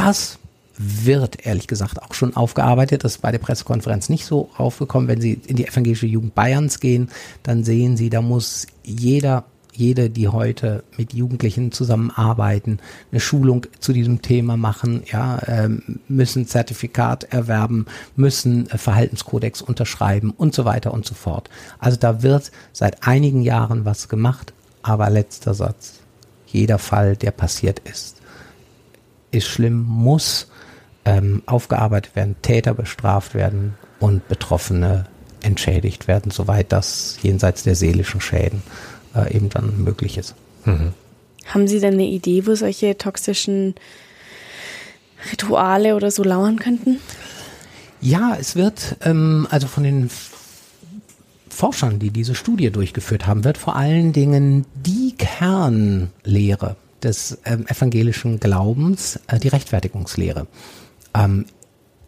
das wird ehrlich gesagt auch schon aufgearbeitet. Das ist bei der Pressekonferenz nicht so raufgekommen. Wenn Sie in die evangelische Jugend Bayerns gehen, dann sehen Sie, da muss jeder jede, die heute mit Jugendlichen zusammenarbeiten, eine Schulung zu diesem Thema machen, ja, ähm, müssen Zertifikat erwerben, müssen äh, Verhaltenskodex unterschreiben und so weiter und so fort. Also da wird seit einigen Jahren was gemacht, aber letzter Satz. Jeder Fall, der passiert ist, ist schlimm, muss ähm, aufgearbeitet werden, Täter bestraft werden und Betroffene entschädigt werden, soweit das jenseits der seelischen Schäden äh, eben dann möglich ist. Mhm. Haben Sie denn eine Idee, wo solche toxischen Rituale oder so lauern könnten? Ja, es wird, ähm, also von den Forschern, die diese Studie durchgeführt haben, wird vor allen Dingen die Kernlehre des ähm, evangelischen Glaubens, äh, die Rechtfertigungslehre, ähm,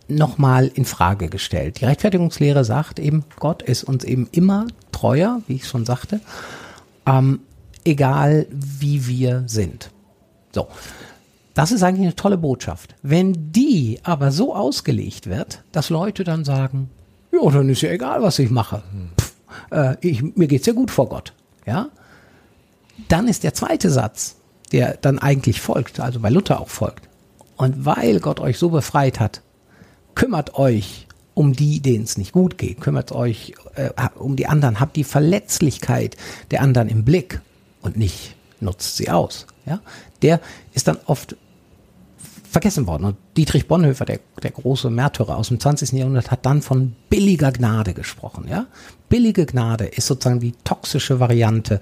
nochmal in Frage gestellt. Die Rechtfertigungslehre sagt eben, Gott ist uns eben immer treuer, wie ich schon sagte, ähm, egal wie wir sind. So. Das ist eigentlich eine tolle Botschaft. Wenn die aber so ausgelegt wird, dass Leute dann sagen, ja, dann ist ja egal, was ich mache. Pff, äh, ich, mir geht's ja gut vor Gott. Ja? Dann ist der zweite Satz, der dann eigentlich folgt, also bei Luther auch folgt. Und weil Gott euch so befreit hat, kümmert euch um die, denen es nicht gut geht. Kümmert euch äh, um die anderen. Habt die Verletzlichkeit der anderen im Blick und nicht nutzt sie aus. Ja, der ist dann oft vergessen worden. Und Dietrich Bonhoeffer, der, der große Märtyrer aus dem 20. Jahrhundert, hat dann von billiger Gnade gesprochen. Ja, billige Gnade ist sozusagen die toxische Variante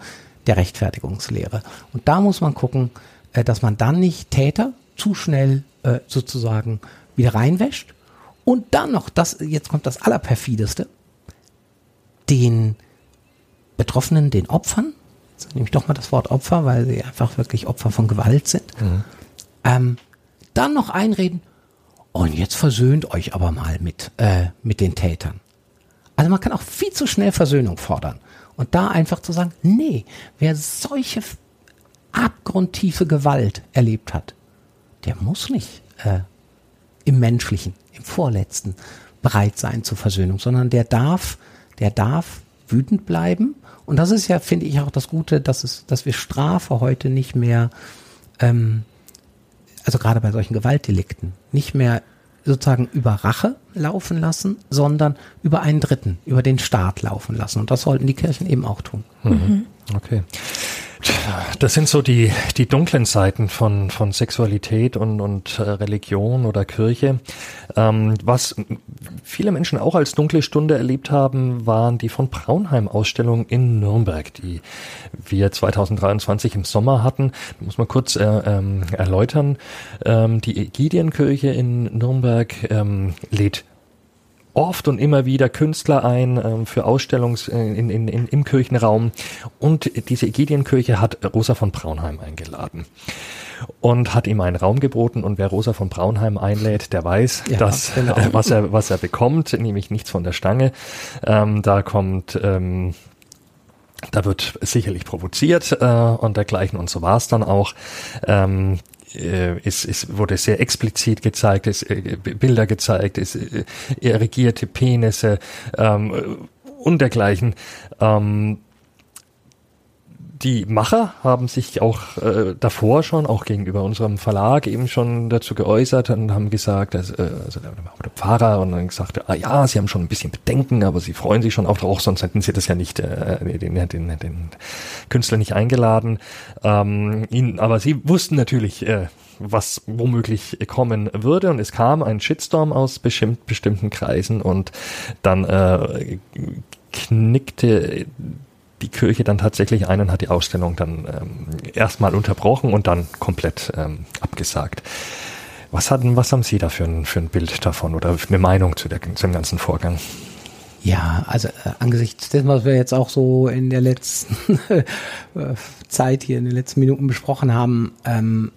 der Rechtfertigungslehre. Und da muss man gucken, äh, dass man dann nicht Täter zu schnell äh, sozusagen wieder reinwäscht und dann noch, das, jetzt kommt das Allerperfideste, den Betroffenen, den Opfern, jetzt nehme ich doch mal das Wort Opfer, weil sie einfach wirklich Opfer von Gewalt sind, mhm. ähm, dann noch einreden, und jetzt versöhnt euch aber mal mit, äh, mit den Tätern. Also man kann auch viel zu schnell Versöhnung fordern. Und da einfach zu sagen, nee, wer solche abgrundtiefe Gewalt erlebt hat, der muss nicht äh, im Menschlichen im Vorletzten bereit sein zur Versöhnung, sondern der darf, der darf wütend bleiben. Und das ist ja, finde ich, auch das Gute, dass es, dass wir Strafe heute nicht mehr, ähm, also gerade bei solchen Gewaltdelikten, nicht mehr sozusagen über Rache laufen lassen, sondern über einen Dritten, über den Staat laufen lassen. Und das sollten die Kirchen eben auch tun. Mhm. Okay. Das sind so die, die dunklen Seiten von, von Sexualität und, und äh, Religion oder Kirche. Ähm, was viele Menschen auch als dunkle Stunde erlebt haben, waren die von Braunheim-Ausstellungen in Nürnberg, die wir 2023 im Sommer hatten. Muss man kurz äh, ähm, erläutern. Ähm, die Ägidienkirche in Nürnberg ähm, lädt oft und immer wieder Künstler ein ähm, für Ausstellungs äh, in, in, in, im Kirchenraum und diese Egidienkirche hat Rosa von Braunheim eingeladen und hat ihm einen Raum geboten und wer Rosa von Braunheim einlädt, der weiß, ja, dass genau. äh, was er was er bekommt, nämlich nichts von der Stange. Ähm, da kommt ähm, da wird sicherlich provoziert äh, und dergleichen und so war es dann auch. Ähm, äh, es, es wurde sehr explizit gezeigt, es äh, Bilder gezeigt, es äh, erregierte Penisse ähm, und dergleichen. Ähm, die Macher haben sich auch äh, davor schon, auch gegenüber unserem Verlag eben schon dazu geäußert und haben gesagt, dass, äh, also der, der Pfarrer und dann gesagt, ah ja, sie haben schon ein bisschen Bedenken, aber sie freuen sich schon auch, sonst hätten sie das ja nicht, äh, den, den, den Künstler nicht eingeladen. Ähm, ihn, aber sie wussten natürlich, äh, was womöglich kommen würde. Und es kam ein Shitstorm aus bestimmt, bestimmten Kreisen und dann äh, knickte die Kirche dann tatsächlich ein und hat die Ausstellung dann ähm, erstmal unterbrochen und dann komplett ähm, abgesagt. Was hatten, was haben Sie da für ein, für ein Bild davon oder eine Meinung zu, der, zu dem ganzen Vorgang? Ja, also äh, angesichts dessen, was wir jetzt auch so in der letzten äh, Zeit hier in den letzten Minuten besprochen haben, ähm,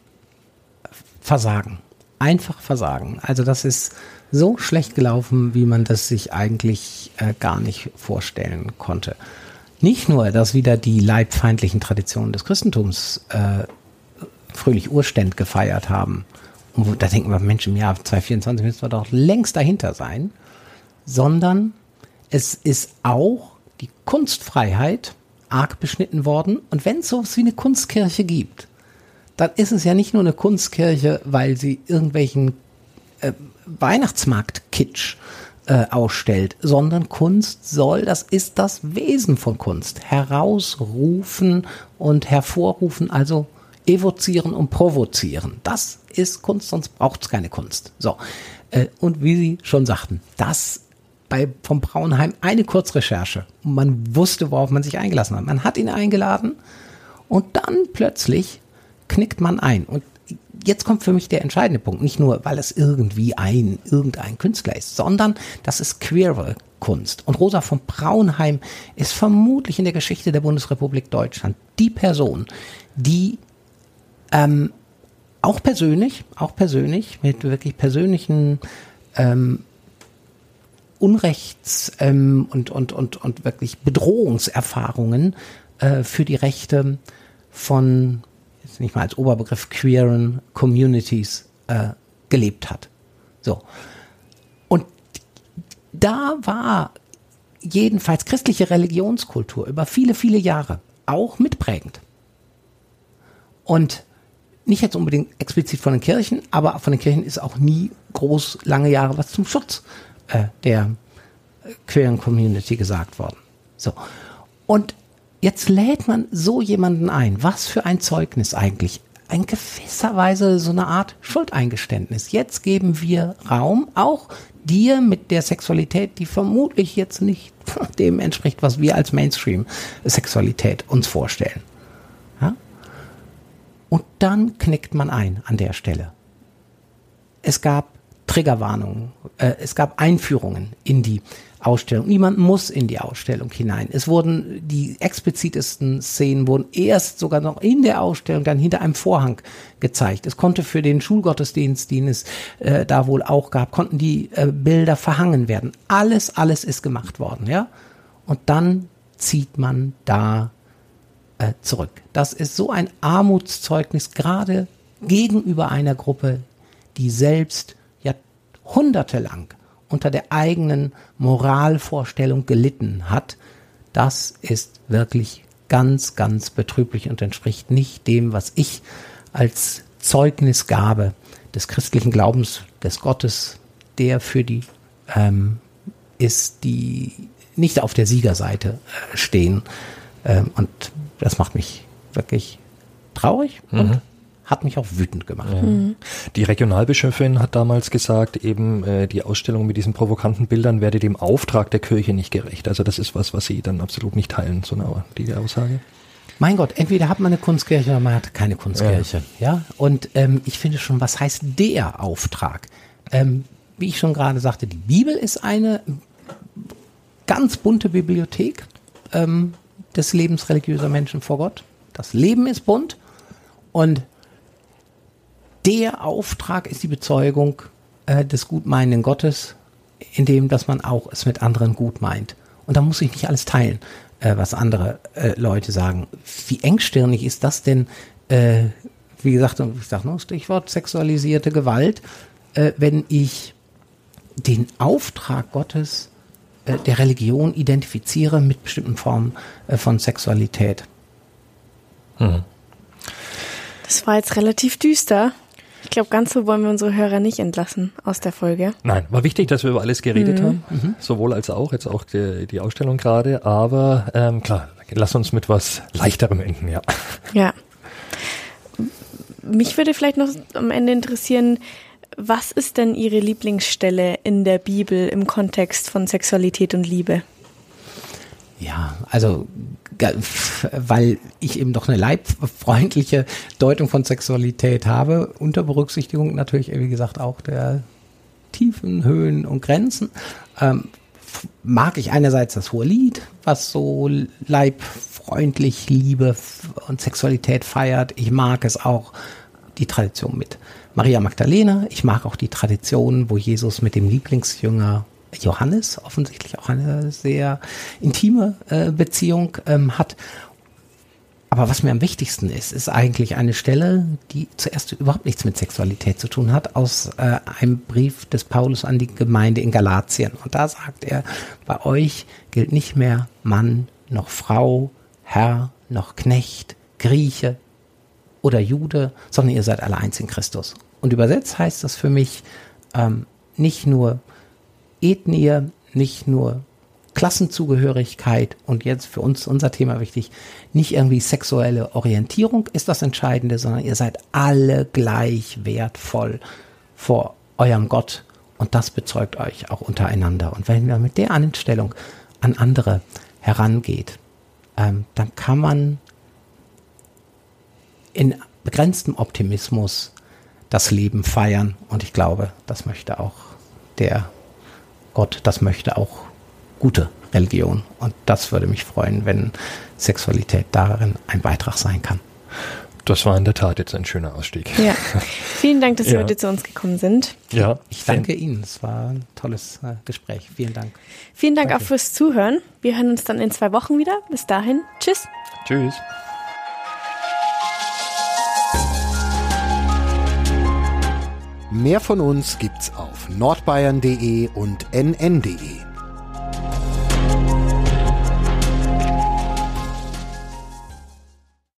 Versagen. Einfach Versagen. Also das ist so schlecht gelaufen, wie man das sich eigentlich äh, gar nicht vorstellen konnte. Nicht nur, dass wieder die leibfeindlichen Traditionen des Christentums äh, fröhlich Urständ gefeiert haben. Und da denken wir, Mensch, im Jahr 2024 müssen wir doch längst dahinter sein. Sondern es ist auch die Kunstfreiheit arg beschnitten worden. Und wenn es sowas wie eine Kunstkirche gibt, dann ist es ja nicht nur eine Kunstkirche, weil sie irgendwelchen äh, Weihnachtsmarkt-Kitsch äh, ausstellt, sondern Kunst soll, das ist das Wesen von Kunst, herausrufen und hervorrufen, also evozieren und provozieren. Das ist Kunst, sonst braucht es keine Kunst. So. Äh, und wie Sie schon sagten, das bei vom Braunheim eine Kurzrecherche. Und man wusste, worauf man sich eingelassen hat. Man hat ihn eingeladen und dann plötzlich knickt man ein. Und jetzt kommt für mich der entscheidende Punkt. Nicht nur, weil es irgendwie ein, irgendein Künstler ist, sondern das ist queere Kunst. Und Rosa von Braunheim ist vermutlich in der Geschichte der Bundesrepublik Deutschland die Person, die ähm, auch persönlich, auch persönlich, mit wirklich persönlichen ähm, Unrechts- ähm, und, und, und, und wirklich Bedrohungserfahrungen äh, für die Rechte von nicht mal als Oberbegriff queeren Communities äh, gelebt hat. So. Und da war jedenfalls christliche Religionskultur über viele, viele Jahre auch mitprägend. Und nicht jetzt unbedingt explizit von den Kirchen, aber von den Kirchen ist auch nie groß lange Jahre was zum Schutz äh, der queeren Community gesagt worden. So. Und Jetzt lädt man so jemanden ein. Was für ein Zeugnis eigentlich. In gewisser Weise so eine Art Schuldeingeständnis. Jetzt geben wir Raum, auch dir mit der Sexualität, die vermutlich jetzt nicht dem entspricht, was wir als Mainstream-Sexualität uns vorstellen. Ja? Und dann knickt man ein an der Stelle. Es gab Triggerwarnungen, äh, es gab Einführungen in die Ausstellung. Niemand muss in die Ausstellung hinein. Es wurden die explizitesten Szenen wurden erst sogar noch in der Ausstellung dann hinter einem Vorhang gezeigt. Es konnte für den Schulgottesdienst, den es äh, da wohl auch gab, konnten die äh, Bilder verhangen werden. Alles, alles ist gemacht worden, ja. Und dann zieht man da äh, zurück. Das ist so ein Armutszeugnis gerade gegenüber einer Gruppe, die selbst jahrhundertelang unter der eigenen Moralvorstellung gelitten hat, das ist wirklich ganz, ganz betrüblich und entspricht nicht dem, was ich als Zeugnisgabe des christlichen Glaubens des Gottes, der für die ähm, ist, die nicht auf der Siegerseite äh, stehen. Ähm, und das macht mich wirklich traurig mhm. und hat mich auch wütend gemacht. Ja. Mhm. Die Regionalbischöfin hat damals gesagt, eben äh, die Ausstellung mit diesen provokanten Bildern werde dem Auftrag der Kirche nicht gerecht. Also das ist was, was Sie dann absolut nicht teilen, so eine die Aussage. Mein Gott, entweder hat man eine Kunstkirche oder man hat keine Kunstkirche. Ja, ja? und ähm, ich finde schon, was heißt der Auftrag? Ähm, wie ich schon gerade sagte, die Bibel ist eine ganz bunte Bibliothek ähm, des Lebens religiöser Menschen vor Gott. Das Leben ist bunt und der Auftrag ist die Bezeugung äh, des gutmeinenden Gottes, in dem, dass man auch es mit anderen gut meint. Und da muss ich nicht alles teilen. äh, was andere äh, Leute sagen. Wie engstirnig ist das denn? Äh, wie gesagt, ich sage nur Stichwort sexualisierte Gewalt, äh, wenn ich den Auftrag Gottes äh, der Religion identifiziere mit bestimmten Formen äh, von Sexualität. Hm. Das war jetzt relativ düster. Ich glaube, ganz so wollen wir unsere Hörer nicht entlassen aus der Folge. Nein, war wichtig, dass wir über alles geredet mhm. haben, mhm. sowohl als auch, jetzt auch die, die Ausstellung gerade, aber ähm, klar, lass uns mit was Leichterem enden, ja. Ja. Mich würde vielleicht noch am Ende interessieren, was ist denn Ihre Lieblingsstelle in der Bibel im Kontext von Sexualität und Liebe? Ja, also weil ich eben doch eine leibfreundliche Deutung von Sexualität habe, unter Berücksichtigung natürlich, wie gesagt, auch der Tiefen, Höhen und Grenzen, ähm, mag ich einerseits das hohe Lied, was so leibfreundlich Liebe und Sexualität feiert. Ich mag es auch, die Tradition mit Maria Magdalena. Ich mag auch die Tradition, wo Jesus mit dem Lieblingsjünger Johannes offensichtlich auch eine sehr intime äh, Beziehung ähm, hat. Aber was mir am wichtigsten ist, ist eigentlich eine Stelle, die zuerst überhaupt nichts mit Sexualität zu tun hat, aus äh, einem Brief des Paulus an die Gemeinde in Galatien. Und da sagt er, bei euch gilt nicht mehr Mann noch Frau, Herr noch Knecht, Grieche oder Jude, sondern ihr seid alle eins in Christus. Und übersetzt heißt das für mich ähm, nicht nur Ethnie, nicht nur Klassenzugehörigkeit und jetzt für uns unser Thema wichtig, nicht irgendwie sexuelle Orientierung ist das Entscheidende, sondern ihr seid alle gleich wertvoll vor eurem Gott und das bezeugt euch auch untereinander. Und wenn man mit der Einstellung an andere herangeht, ähm, dann kann man in begrenztem Optimismus das Leben feiern und ich glaube, das möchte auch der Gott, das möchte auch gute Religion. Und das würde mich freuen, wenn Sexualität darin ein Beitrag sein kann. Das war in der Tat jetzt ein schöner Ausstieg. Ja. Vielen Dank, dass Sie ja. heute zu uns gekommen sind. Ja. Ich danke Ihnen. Es war ein tolles äh, Gespräch. Vielen Dank. Vielen Dank danke. auch fürs Zuhören. Wir hören uns dann in zwei Wochen wieder. Bis dahin. Tschüss. Tschüss. Mehr von uns gibt's auf nordbayern.de und nn.de.